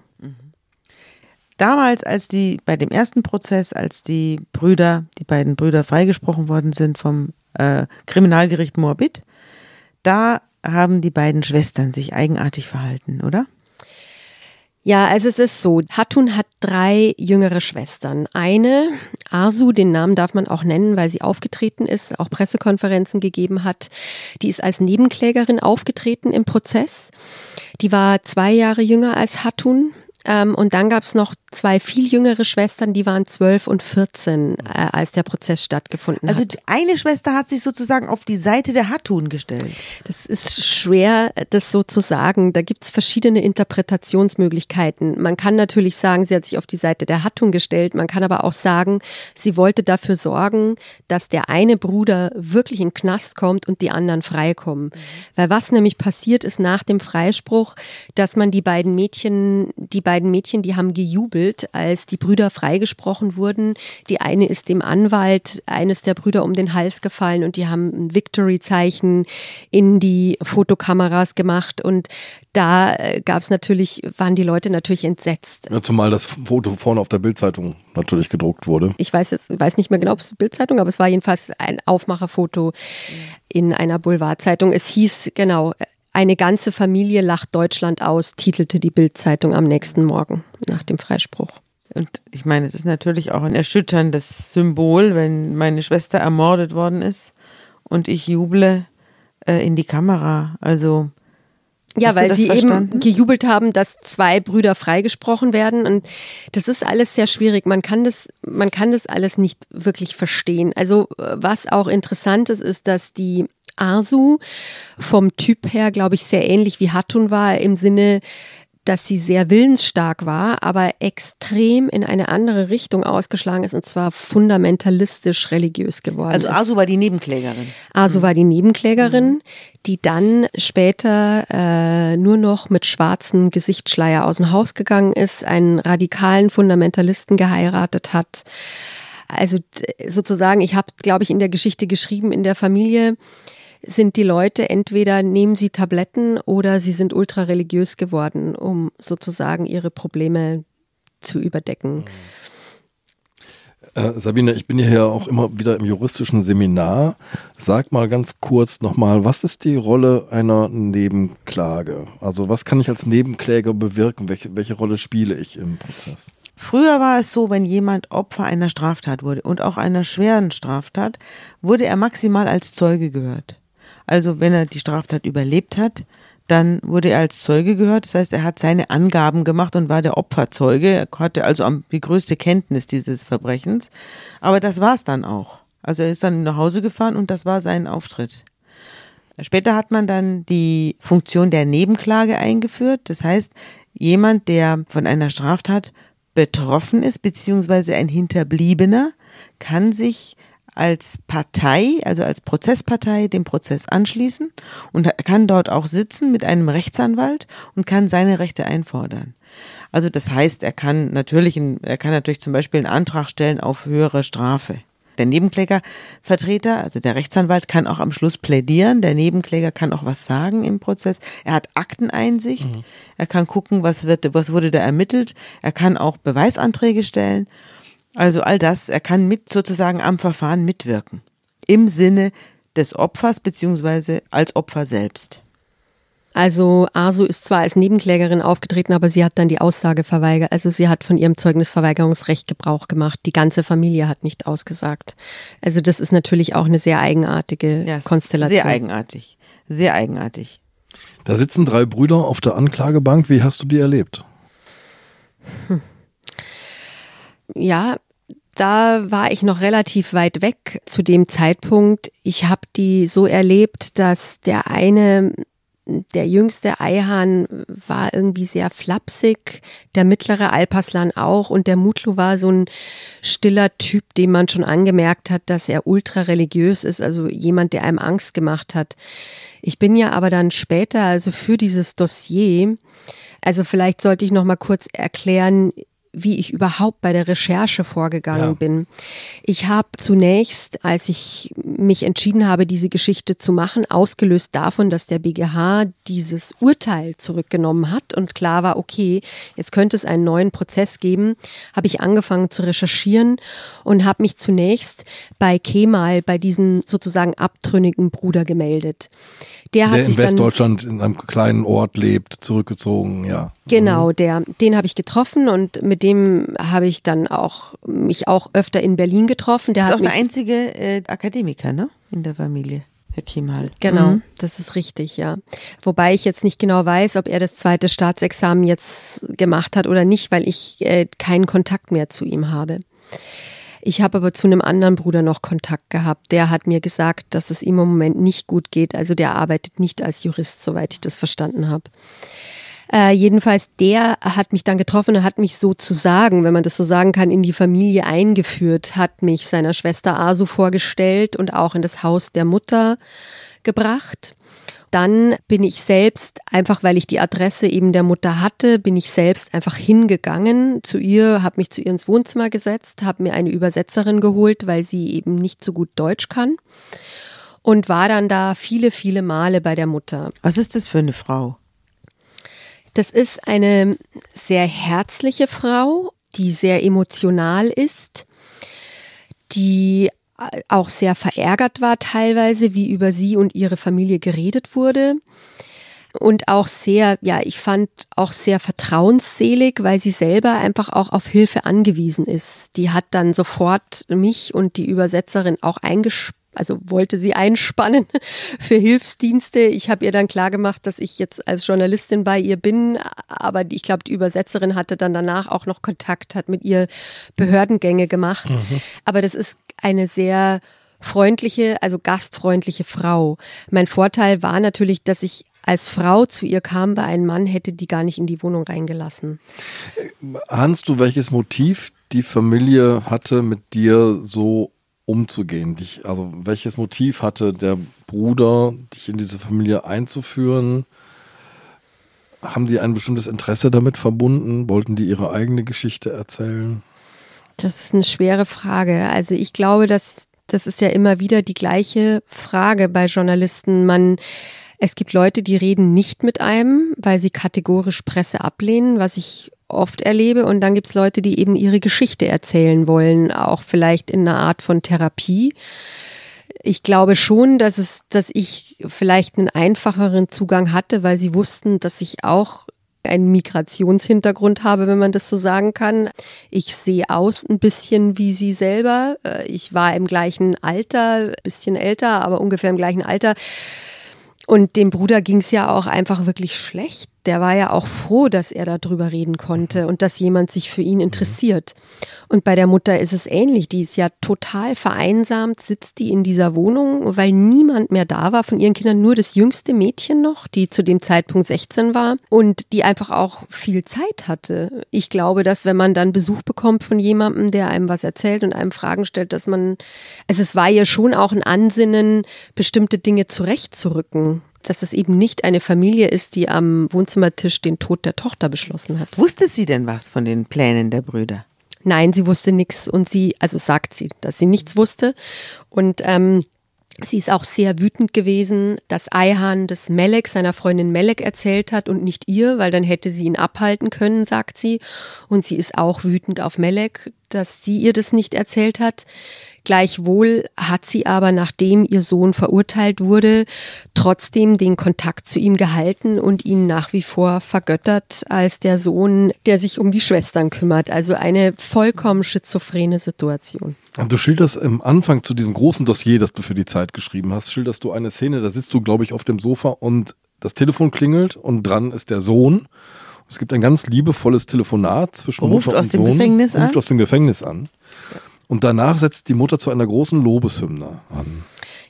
damals, als die bei dem ersten Prozess, als die Brüder, die beiden Brüder freigesprochen worden sind vom äh, Kriminalgericht Moabit, da haben die beiden Schwestern sich eigenartig verhalten, oder? Ja, also es ist so, Hatun hat drei jüngere Schwestern. Eine, Arsu, den Namen darf man auch nennen, weil sie aufgetreten ist, auch Pressekonferenzen gegeben hat. Die ist als Nebenklägerin aufgetreten im Prozess. Die war zwei Jahre jünger als Hatun. Ähm, und dann gab es noch zwei viel jüngere Schwestern, die waren zwölf und vierzehn, äh, als der Prozess stattgefunden also hat. Also eine Schwester hat sich sozusagen auf die Seite der Hatun gestellt. Das ist schwer, das so zu sagen. Da gibt es verschiedene Interpretationsmöglichkeiten. Man kann natürlich sagen, sie hat sich auf die Seite der Hatun gestellt. Man kann aber auch sagen, sie wollte dafür sorgen, dass der eine Bruder wirklich in den Knast kommt und die anderen freikommen. Mhm. Weil was nämlich passiert ist nach dem Freispruch, dass man die beiden Mädchen, die beiden Mädchen, die haben gejubelt Bild, als die Brüder freigesprochen wurden. Die eine ist dem Anwalt eines der Brüder um den Hals gefallen und die haben ein Victory-Zeichen in die Fotokameras gemacht und da äh, gab es natürlich, waren die Leute natürlich entsetzt. Ja, zumal das Foto vorne auf der Bildzeitung natürlich gedruckt wurde. Ich weiß jetzt, weiß nicht mehr genau, ob es Bildzeitung, aber es war jedenfalls ein Aufmacherfoto in einer Boulevardzeitung. Es hieß genau eine ganze Familie lacht Deutschland aus, titelte die Bildzeitung am nächsten Morgen nach dem Freispruch. Und ich meine, es ist natürlich auch ein erschütterndes Symbol, wenn meine Schwester ermordet worden ist und ich juble äh, in die Kamera. Also ja, weil sie verstanden? eben gejubelt haben, dass zwei Brüder freigesprochen werden. Und das ist alles sehr schwierig. Man kann das, man kann das alles nicht wirklich verstehen. Also, was auch interessant ist, ist, dass die Arsu vom Typ her, glaube ich, sehr ähnlich wie Hatun war, im Sinne, dass sie sehr willensstark war, aber extrem in eine andere Richtung ausgeschlagen ist und zwar fundamentalistisch religiös geworden also ist. Also Asu war die Nebenklägerin. Asu mhm. war die Nebenklägerin, mhm. die dann später äh, nur noch mit schwarzen Gesichtsschleier aus dem Haus gegangen ist, einen radikalen Fundamentalisten geheiratet hat. Also sozusagen, ich habe, glaube ich, in der Geschichte geschrieben, in der Familie sind die Leute entweder nehmen sie Tabletten oder sie sind ultra religiös geworden, um sozusagen ihre Probleme zu überdecken. Äh, Sabine, ich bin hier auch immer wieder im juristischen Seminar. Sag mal ganz kurz nochmal, was ist die Rolle einer Nebenklage? Also was kann ich als Nebenkläger bewirken? Welche, welche Rolle spiele ich im Prozess? Früher war es so, wenn jemand Opfer einer Straftat wurde und auch einer schweren Straftat, wurde er maximal als Zeuge gehört. Also wenn er die Straftat überlebt hat, dann wurde er als Zeuge gehört. Das heißt, er hat seine Angaben gemacht und war der Opferzeuge. Er hatte also die größte Kenntnis dieses Verbrechens. Aber das war es dann auch. Also er ist dann nach Hause gefahren und das war sein Auftritt. Später hat man dann die Funktion der Nebenklage eingeführt. Das heißt, jemand, der von einer Straftat betroffen ist, beziehungsweise ein Hinterbliebener, kann sich als Partei, also als Prozesspartei, dem Prozess anschließen und kann dort auch sitzen mit einem Rechtsanwalt und kann seine Rechte einfordern. Also das heißt, er kann natürlich, er kann natürlich zum Beispiel einen Antrag stellen auf höhere Strafe. Der Nebenklägervertreter, also der Rechtsanwalt, kann auch am Schluss plädieren. Der Nebenkläger kann auch was sagen im Prozess. Er hat Akteneinsicht. Mhm. Er kann gucken, was wird, was wurde da ermittelt. Er kann auch Beweisanträge stellen. Also all das, er kann mit sozusagen am Verfahren mitwirken. Im Sinne des Opfers beziehungsweise als Opfer selbst. Also Asu ist zwar als Nebenklägerin aufgetreten, aber sie hat dann die Aussage verweigert. Also sie hat von ihrem Zeugnisverweigerungsrecht Gebrauch gemacht. Die ganze Familie hat nicht ausgesagt. Also das ist natürlich auch eine sehr eigenartige ja, Konstellation. Sehr eigenartig. Sehr eigenartig. Da sitzen drei Brüder auf der Anklagebank. Wie hast du die erlebt? Hm. Ja, da war ich noch relativ weit weg zu dem Zeitpunkt. Ich habe die so erlebt, dass der eine der jüngste Eihahn war irgendwie sehr flapsig, der mittlere Alpaslan auch und der Mutlu war so ein stiller Typ, dem man schon angemerkt hat, dass er ultra religiös ist, also jemand, der einem Angst gemacht hat. Ich bin ja aber dann später, also für dieses Dossier, also vielleicht sollte ich noch mal kurz erklären, wie ich überhaupt bei der Recherche vorgegangen ja. bin. Ich habe zunächst, als ich mich entschieden habe, diese Geschichte zu machen, ausgelöst davon, dass der BGH dieses Urteil zurückgenommen hat und klar war, okay, jetzt könnte es einen neuen Prozess geben, habe ich angefangen zu recherchieren und habe mich zunächst bei Kemal, bei diesem sozusagen abtrünnigen Bruder gemeldet. Der, der in Westdeutschland in einem kleinen Ort lebt, zurückgezogen, ja. Genau, mhm. der, den habe ich getroffen und mit dem habe ich dann auch mich auch öfter in Berlin getroffen. Der ist auch der einzige äh, Akademiker, ne, in der Familie. Herr Kemal. Genau, mhm. das ist richtig, ja. Wobei ich jetzt nicht genau weiß, ob er das zweite Staatsexamen jetzt gemacht hat oder nicht, weil ich äh, keinen Kontakt mehr zu ihm habe. Ich habe aber zu einem anderen Bruder noch Kontakt gehabt. Der hat mir gesagt, dass es ihm im Moment nicht gut geht. Also der arbeitet nicht als Jurist, soweit ich das verstanden habe. Äh, jedenfalls, der hat mich dann getroffen und hat mich sozusagen, wenn man das so sagen kann, in die Familie eingeführt, hat mich seiner Schwester Asu vorgestellt und auch in das Haus der Mutter gebracht. Dann bin ich selbst, einfach weil ich die Adresse eben der Mutter hatte, bin ich selbst einfach hingegangen zu ihr, habe mich zu ihr ins Wohnzimmer gesetzt, habe mir eine Übersetzerin geholt, weil sie eben nicht so gut Deutsch kann und war dann da viele, viele Male bei der Mutter. Was ist das für eine Frau? Das ist eine sehr herzliche Frau, die sehr emotional ist, die auch sehr verärgert war teilweise, wie über sie und ihre Familie geredet wurde. Und auch sehr, ja, ich fand auch sehr vertrauensselig, weil sie selber einfach auch auf Hilfe angewiesen ist. Die hat dann sofort mich und die Übersetzerin auch eingespannt also wollte sie einspannen [laughs] für Hilfsdienste. Ich habe ihr dann klargemacht, dass ich jetzt als Journalistin bei ihr bin, aber ich glaube, die Übersetzerin hatte dann danach auch noch Kontakt, hat mit ihr Behördengänge gemacht. Mhm. Aber das ist eine sehr freundliche, also gastfreundliche Frau. Mein Vorteil war natürlich, dass ich als Frau zu ihr kam, bei einem Mann hätte die gar nicht in die Wohnung reingelassen. Hans, du welches Motiv die Familie hatte, mit dir so umzugehen? Dich, also welches Motiv hatte der Bruder, dich in diese Familie einzuführen? Haben die ein bestimmtes Interesse damit verbunden? Wollten die ihre eigene Geschichte erzählen? Das ist eine schwere Frage. Also ich glaube, dass das ist ja immer wieder die gleiche Frage bei Journalisten. Man es gibt Leute, die reden nicht mit einem, weil sie kategorisch Presse ablehnen, was ich oft erlebe. Und dann gibt es Leute, die eben ihre Geschichte erzählen wollen, auch vielleicht in einer Art von Therapie. Ich glaube schon, dass es, dass ich vielleicht einen einfacheren Zugang hatte, weil sie wussten, dass ich auch einen Migrationshintergrund habe, wenn man das so sagen kann. Ich sehe aus ein bisschen wie sie selber. Äh, ich war im gleichen Alter, bisschen älter, aber ungefähr im gleichen Alter. Und dem Bruder ging es ja auch einfach wirklich schlecht der war ja auch froh, dass er darüber reden konnte und dass jemand sich für ihn interessiert. Und bei der Mutter ist es ähnlich. Die ist ja total vereinsamt, sitzt die in dieser Wohnung, weil niemand mehr da war von ihren Kindern, nur das jüngste Mädchen noch, die zu dem Zeitpunkt 16 war und die einfach auch viel Zeit hatte. Ich glaube, dass wenn man dann Besuch bekommt von jemandem, der einem was erzählt und einem Fragen stellt, dass man, also es war ihr schon auch ein Ansinnen, bestimmte Dinge zurechtzurücken dass es eben nicht eine Familie ist, die am Wohnzimmertisch den Tod der Tochter beschlossen hat. Wusste sie denn was von den Plänen der Brüder? Nein, sie wusste nichts und sie, also sagt sie, dass sie nichts wusste. Und ähm, sie ist auch sehr wütend gewesen, dass Eihan das Melek seiner Freundin Melek erzählt hat und nicht ihr, weil dann hätte sie ihn abhalten können, sagt sie. Und sie ist auch wütend auf Melek, dass sie ihr das nicht erzählt hat. Gleichwohl hat sie aber, nachdem ihr Sohn verurteilt wurde, trotzdem den Kontakt zu ihm gehalten und ihn nach wie vor vergöttert als der Sohn, der sich um die Schwestern kümmert. Also eine vollkommen schizophrene Situation. Du schilderst im Anfang zu diesem großen Dossier, das du für die Zeit geschrieben hast, schilderst du eine Szene, da sitzt du, glaube ich, auf dem Sofa und das Telefon klingelt und dran ist der Sohn. Es gibt ein ganz liebevolles Telefonat zwischen Ruft Mutter aus und dem Sohn. Gefängnis Ruft an? aus dem Gefängnis an. Und danach setzt die Mutter zu einer großen Lobeshymne an.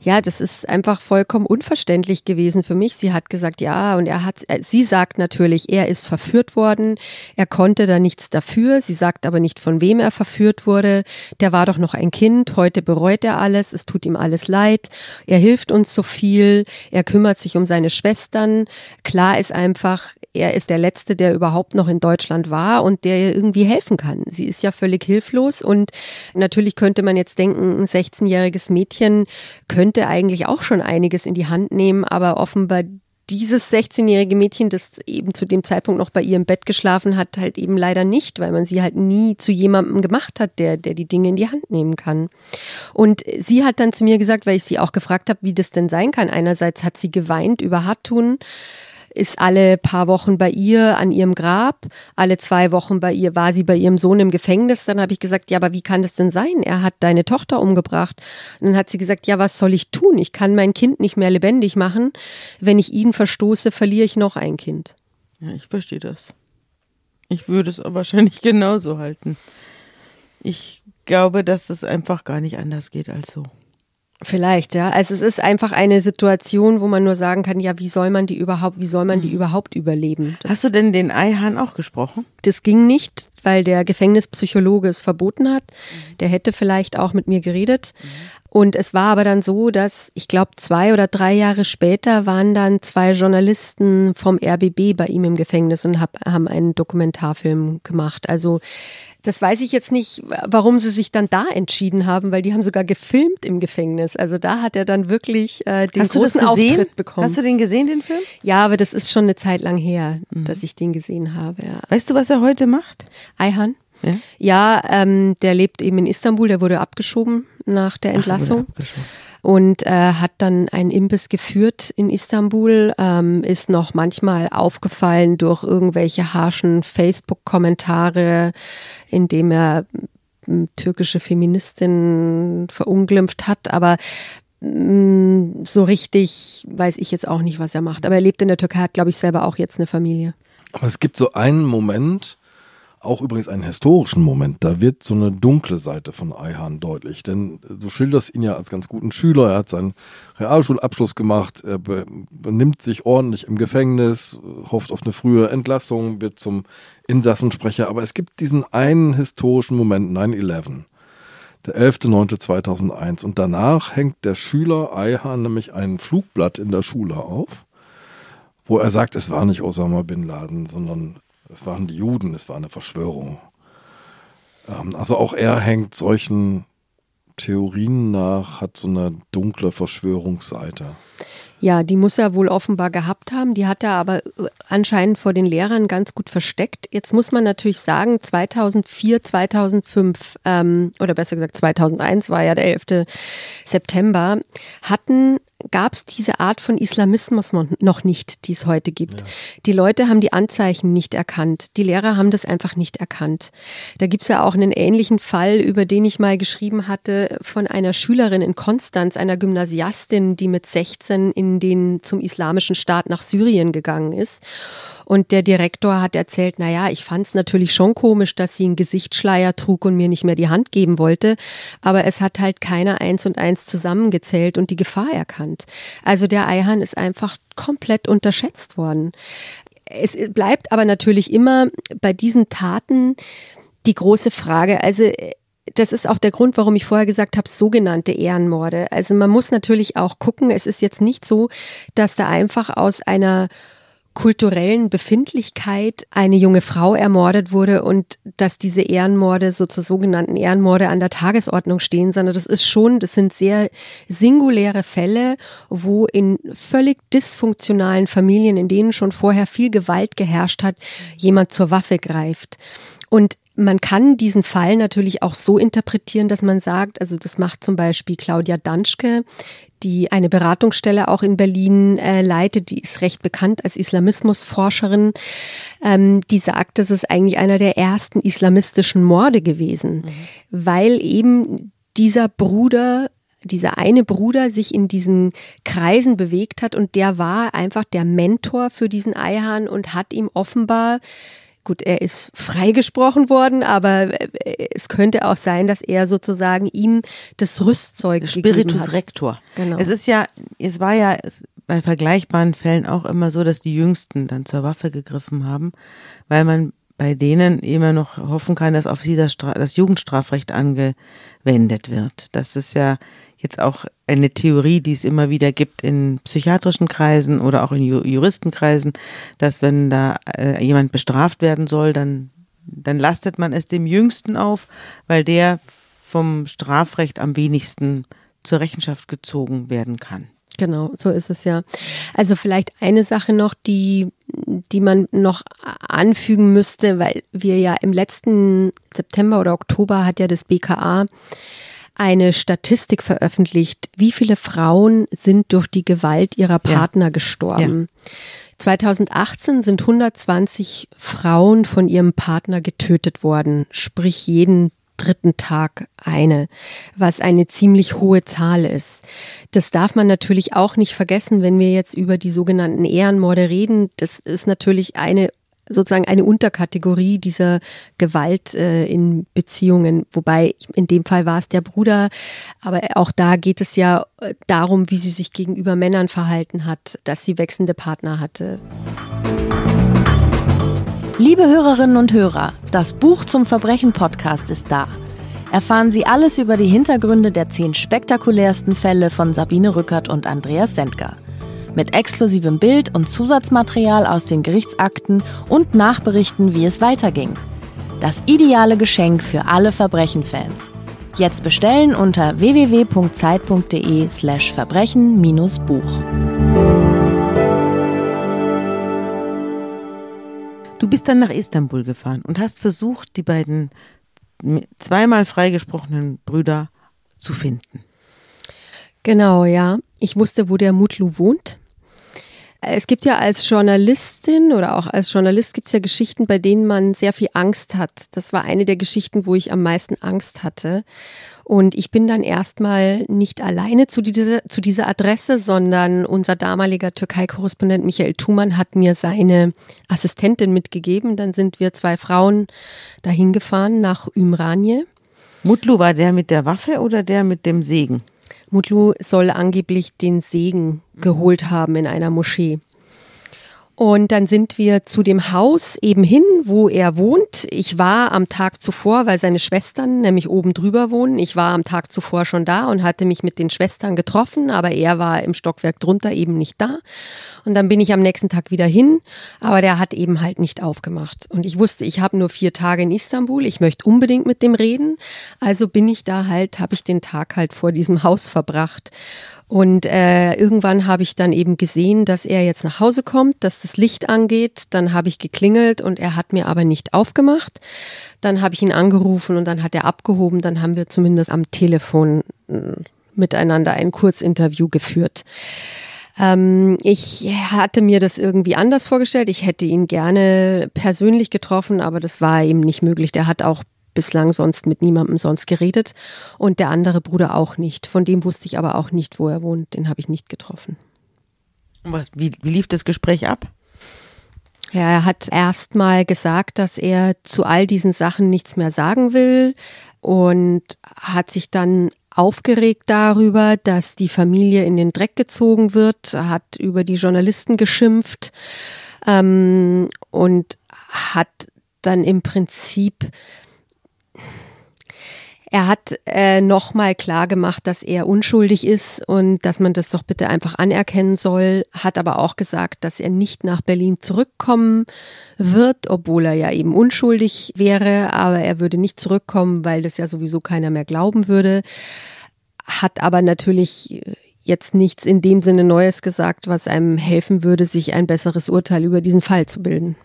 Ja, das ist einfach vollkommen unverständlich gewesen für mich. Sie hat gesagt, ja, und er hat, sie sagt natürlich, er ist verführt worden. Er konnte da nichts dafür. Sie sagt aber nicht, von wem er verführt wurde. Der war doch noch ein Kind. Heute bereut er alles. Es tut ihm alles leid. Er hilft uns so viel. Er kümmert sich um seine Schwestern. Klar ist einfach, er ist der Letzte, der überhaupt noch in Deutschland war und der ihr irgendwie helfen kann. Sie ist ja völlig hilflos und natürlich könnte man jetzt denken, ein 16-jähriges Mädchen könnte eigentlich auch schon einiges in die Hand nehmen, aber offenbar dieses 16-jährige Mädchen, das eben zu dem Zeitpunkt noch bei ihr im Bett geschlafen hat, halt eben leider nicht, weil man sie halt nie zu jemandem gemacht hat, der, der die Dinge in die Hand nehmen kann. Und sie hat dann zu mir gesagt, weil ich sie auch gefragt habe, wie das denn sein kann. Einerseits hat sie geweint über Hartun, ist alle paar Wochen bei ihr an ihrem Grab, alle zwei Wochen bei ihr war sie bei ihrem Sohn im Gefängnis. Dann habe ich gesagt, ja, aber wie kann das denn sein? Er hat deine Tochter umgebracht. Und dann hat sie gesagt, ja, was soll ich tun? Ich kann mein Kind nicht mehr lebendig machen. Wenn ich ihn verstoße, verliere ich noch ein Kind. Ja, ich verstehe das. Ich würde es [laughs] wahrscheinlich genauso halten. Ich glaube, dass es einfach gar nicht anders geht als so. Vielleicht, ja. Also es ist einfach eine Situation, wo man nur sagen kann, ja, wie soll man die überhaupt, wie soll man die überhaupt überleben? Das, Hast du denn den Eihahn auch gesprochen? das ging nicht, weil der Gefängnispsychologe es verboten hat. Der hätte vielleicht auch mit mir geredet. Und es war aber dann so, dass ich glaube, zwei oder drei Jahre später waren dann zwei Journalisten vom RBB bei ihm im Gefängnis und hab, haben einen Dokumentarfilm gemacht. Also das weiß ich jetzt nicht, warum sie sich dann da entschieden haben, weil die haben sogar gefilmt im Gefängnis. Also da hat er dann wirklich äh, den Hast großen gesehen? Auftritt bekommen. Hast du den gesehen, den Film? ja, aber das ist schon eine Zeit lang her, dass ich den gesehen habe. Ja. Weißt du, was er heute macht? Ayhan? Ja. Ja, ähm, der lebt eben in Istanbul, der wurde abgeschoben nach der Entlassung. Ach, und äh, hat dann einen Imbiss geführt in Istanbul, ähm, ist noch manchmal aufgefallen durch irgendwelche harschen Facebook-Kommentare, in dem er türkische Feministin verunglimpft hat, aber m, so richtig weiß ich jetzt auch nicht, was er macht. Aber er lebt in der Türkei, hat, glaube ich, selber auch jetzt eine Familie. Aber es gibt so einen Moment, auch übrigens einen historischen Moment, da wird so eine dunkle Seite von Ayhan deutlich. Denn du schilderst ihn ja als ganz guten Schüler, er hat seinen Realschulabschluss gemacht, er be benimmt sich ordentlich im Gefängnis, hofft auf eine frühe Entlassung, wird zum Insassensprecher. Aber es gibt diesen einen historischen Moment, 9-11. Der 11.09.2001. Und danach hängt der Schüler Ayhan nämlich ein Flugblatt in der Schule auf, wo er sagt, es war nicht Osama Bin Laden, sondern es waren die Juden, es war eine Verschwörung. Ähm, also auch er hängt solchen Theorien nach, hat so eine dunkle Verschwörungsseite. Ja, die muss er wohl offenbar gehabt haben. Die hat er aber äh, anscheinend vor den Lehrern ganz gut versteckt. Jetzt muss man natürlich sagen, 2004, 2005 ähm, oder besser gesagt 2001 war ja der 11. September, hatten gab es diese Art von Islamismus noch nicht, die es heute gibt. Die Leute haben die Anzeichen nicht erkannt. Die Lehrer haben das einfach nicht erkannt. Da gibt es ja auch einen ähnlichen Fall, über den ich mal geschrieben hatte, von einer Schülerin in Konstanz, einer Gymnasiastin, die mit 16 in den zum islamischen Staat nach Syrien gegangen ist. Und der Direktor hat erzählt, na ja, ich fand es natürlich schon komisch, dass sie einen Gesichtsschleier trug und mir nicht mehr die Hand geben wollte. Aber es hat halt keiner eins und eins zusammengezählt und die Gefahr erkannt. Also der Eihan ist einfach komplett unterschätzt worden. Es bleibt aber natürlich immer bei diesen Taten die große Frage. Also das ist auch der Grund, warum ich vorher gesagt habe, sogenannte Ehrenmorde. Also man muss natürlich auch gucken, es ist jetzt nicht so, dass da einfach aus einer kulturellen Befindlichkeit eine junge Frau ermordet wurde und dass diese Ehrenmorde, so zu sogenannten Ehrenmorde an der Tagesordnung stehen, sondern das ist schon, das sind sehr singuläre Fälle, wo in völlig dysfunktionalen Familien, in denen schon vorher viel Gewalt geherrscht hat, jemand zur Waffe greift. Und man kann diesen Fall natürlich auch so interpretieren, dass man sagt, also das macht zum Beispiel Claudia Danschke, die eine Beratungsstelle auch in Berlin äh, leitet, die ist recht bekannt als Islamismusforscherin, ähm, die sagt, das ist eigentlich einer der ersten islamistischen Morde gewesen, mhm. weil eben dieser Bruder dieser eine Bruder sich in diesen Kreisen bewegt hat und der war einfach der Mentor für diesen Eihahn und hat ihm offenbar Gut, er ist freigesprochen worden, aber äh, es könnte auch sein, dass er sozusagen ihm das Rüstzeug Spiritus hat. Rector. Genau. Es ist ja, es war ja bei vergleichbaren Fällen auch immer so, dass die Jüngsten dann zur Waffe gegriffen haben, weil man bei denen immer noch hoffen kann, dass auf sie das, das Jugendstrafrecht angewendet wird. Das ist ja jetzt auch eine Theorie, die es immer wieder gibt in psychiatrischen Kreisen oder auch in Juristenkreisen, dass wenn da äh, jemand bestraft werden soll, dann, dann lastet man es dem Jüngsten auf, weil der vom Strafrecht am wenigsten zur Rechenschaft gezogen werden kann. Genau, so ist es ja. Also vielleicht eine Sache noch, die, die man noch anfügen müsste, weil wir ja im letzten September oder Oktober hat ja das BKA eine Statistik veröffentlicht, wie viele Frauen sind durch die Gewalt ihrer Partner ja. gestorben. Ja. 2018 sind 120 Frauen von ihrem Partner getötet worden, sprich jeden dritten Tag eine, was eine ziemlich hohe Zahl ist. Das darf man natürlich auch nicht vergessen, wenn wir jetzt über die sogenannten Ehrenmorde reden. Das ist natürlich eine sozusagen eine Unterkategorie dieser Gewalt äh, in Beziehungen. Wobei in dem Fall war es der Bruder, aber auch da geht es ja äh, darum, wie sie sich gegenüber Männern verhalten hat, dass sie wechselnde Partner hatte. Liebe Hörerinnen und Hörer, das Buch zum Verbrechen Podcast ist da. Erfahren Sie alles über die Hintergründe der zehn spektakulärsten Fälle von Sabine Rückert und Andreas Sendker mit exklusivem Bild und Zusatzmaterial aus den Gerichtsakten und Nachberichten, wie es weiterging. Das ideale Geschenk für alle Verbrechenfans. Jetzt bestellen unter www.zeit.de slash verbrechen-buch. Du bist dann nach Istanbul gefahren und hast versucht, die beiden zweimal freigesprochenen Brüder zu finden. Genau, ja. Ich wusste, wo der Mutlu wohnt. Es gibt ja als Journalistin oder auch als Journalist gibt es ja Geschichten, bei denen man sehr viel Angst hat. Das war eine der Geschichten, wo ich am meisten Angst hatte. Und ich bin dann erstmal nicht alleine zu dieser, zu dieser Adresse, sondern unser damaliger Türkei-Korrespondent Michael Thumann hat mir seine Assistentin mitgegeben. Dann sind wir zwei Frauen dahin gefahren nach Ümranje. Mutlu war der mit der Waffe oder der mit dem Segen? Mutlu soll angeblich den Segen geholt haben in einer Moschee. Und dann sind wir zu dem Haus eben hin, wo er wohnt. Ich war am Tag zuvor, weil seine Schwestern nämlich oben drüber wohnen. Ich war am Tag zuvor schon da und hatte mich mit den Schwestern getroffen, aber er war im Stockwerk drunter eben nicht da. Und dann bin ich am nächsten Tag wieder hin, aber der hat eben halt nicht aufgemacht. Und ich wusste, ich habe nur vier Tage in Istanbul, ich möchte unbedingt mit dem reden. Also bin ich da halt, habe ich den Tag halt vor diesem Haus verbracht. Und äh, irgendwann habe ich dann eben gesehen, dass er jetzt nach Hause kommt, dass das Licht angeht. Dann habe ich geklingelt und er hat mir aber nicht aufgemacht. Dann habe ich ihn angerufen und dann hat er abgehoben. Dann haben wir zumindest am Telefon äh, miteinander ein Kurzinterview geführt. Ähm, ich hatte mir das irgendwie anders vorgestellt. Ich hätte ihn gerne persönlich getroffen, aber das war eben nicht möglich. Der hat auch bislang sonst mit niemandem sonst geredet und der andere Bruder auch nicht. Von dem wusste ich aber auch nicht, wo er wohnt. Den habe ich nicht getroffen. Was, wie, wie lief das Gespräch ab? Ja, er hat erst mal gesagt, dass er zu all diesen Sachen nichts mehr sagen will und hat sich dann aufgeregt darüber, dass die Familie in den Dreck gezogen wird, hat über die Journalisten geschimpft ähm, und hat dann im Prinzip er hat äh, nochmal klar gemacht, dass er unschuldig ist und dass man das doch bitte einfach anerkennen soll, hat aber auch gesagt, dass er nicht nach Berlin zurückkommen wird, obwohl er ja eben unschuldig wäre, aber er würde nicht zurückkommen, weil das ja sowieso keiner mehr glauben würde, hat aber natürlich jetzt nichts in dem Sinne Neues gesagt, was einem helfen würde, sich ein besseres Urteil über diesen Fall zu bilden.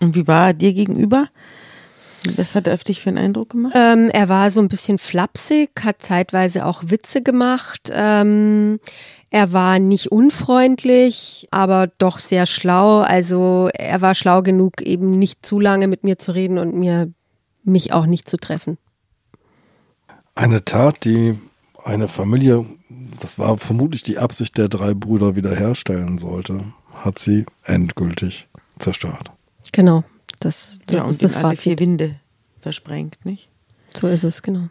Und wie war er dir gegenüber? Was hat er auf dich für einen Eindruck gemacht? Ähm, er war so ein bisschen flapsig, hat zeitweise auch Witze gemacht. Ähm, er war nicht unfreundlich, aber doch sehr schlau. Also er war schlau genug, eben nicht zu lange mit mir zu reden und mir mich auch nicht zu treffen. Eine Tat, die eine Familie, das war vermutlich die Absicht der drei Brüder, wiederherstellen sollte, hat sie endgültig zerstört. Genau, das, das ja, ist das alle vier Fazit. Winde versprengt, nicht? So ist es, genau.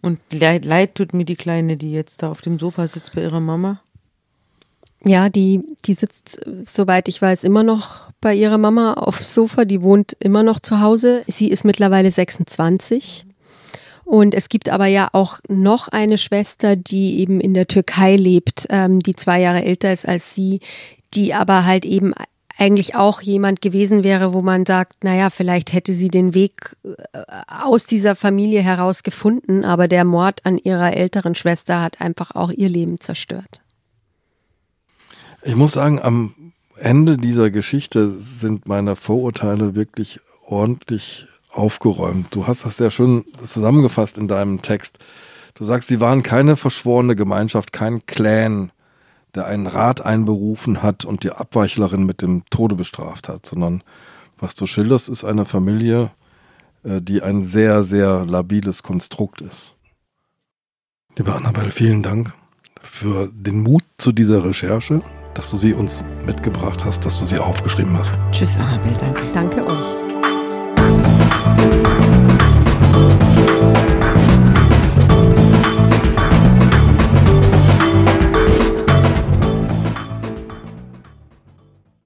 Und leid, leid tut mir die Kleine, die jetzt da auf dem Sofa sitzt bei ihrer Mama. Ja, die, die sitzt, soweit ich weiß, immer noch bei ihrer Mama aufs Sofa. Die wohnt immer noch zu Hause. Sie ist mittlerweile 26. Und es gibt aber ja auch noch eine Schwester, die eben in der Türkei lebt, ähm, die zwei Jahre älter ist als sie, die aber halt eben eigentlich auch jemand gewesen wäre, wo man sagt, naja, vielleicht hätte sie den Weg äh, aus dieser Familie heraus gefunden, aber der Mord an ihrer älteren Schwester hat einfach auch ihr Leben zerstört. Ich muss sagen, am Ende dieser Geschichte sind meine Vorurteile wirklich ordentlich aufgeräumt. Du hast das sehr schön zusammengefasst in deinem Text. Du sagst, sie waren keine verschworene Gemeinschaft, kein Clan, der einen Rat einberufen hat und die Abweichlerin mit dem Tode bestraft hat, sondern was du schilderst, ist eine Familie, äh, die ein sehr, sehr labiles Konstrukt ist. Liebe Annabelle, vielen Dank für den Mut zu dieser Recherche, dass du sie uns mitgebracht hast, dass du sie aufgeschrieben hast. Tschüss, Annabelle, danke. Danke euch.